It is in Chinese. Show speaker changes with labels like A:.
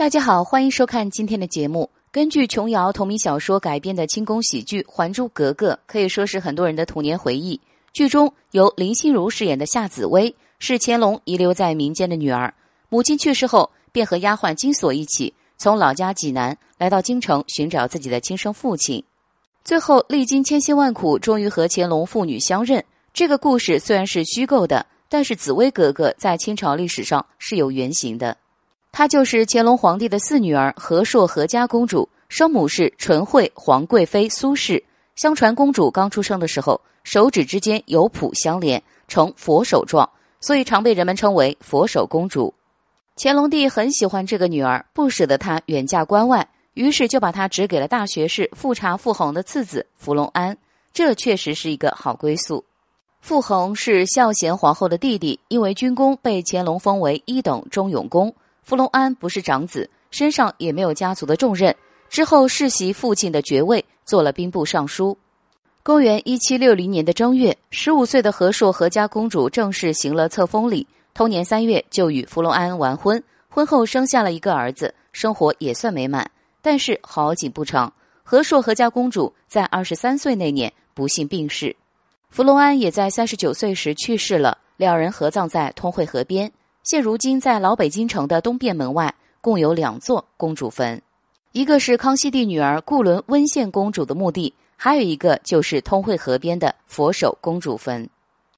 A: 大家好，欢迎收看今天的节目。根据琼瑶同名小说改编的清宫喜剧《还珠格格》，可以说是很多人的童年回忆。剧中由林心如饰演的夏紫薇是乾隆遗留在民间的女儿，母亲去世后，便和丫鬟金锁一起从老家济南来到京城寻找自己的亲生父亲。最后历经千辛万苦，终于和乾隆父女相认。这个故事虽然是虚构的，但是紫薇格格在清朝历史上是有原型的。她就是乾隆皇帝的四女儿和硕和家公主，生母是纯惠皇贵妃苏氏。相传公主刚出生的时候，手指之间有蹼相连，呈佛手状，所以常被人们称为佛手公主。乾隆帝很喜欢这个女儿，不舍得她远嫁关外，于是就把她指给了大学士富察傅恒的次子福隆安。这确实是一个好归宿。傅恒是孝贤皇后的弟弟，因为军功被乾隆封为一等忠勇公。福隆安不是长子，身上也没有家族的重任。之后世袭父亲的爵位，做了兵部尚书。公元一七六零年的正月，十五岁的和硕和家公主正式行了册封礼。同年三月，就与福隆安完婚。婚后生下了一个儿子，生活也算美满。但是好景不长，和硕和家公主在二十三岁那年不幸病逝，福隆安也在三十九岁时去世了。两人合葬在通惠河边。现如今，在老北京城的东便门外，共有两座公主坟，一个是康熙帝女儿固伦温宪公主的墓地，还有一个就是通惠河边的佛手公主坟。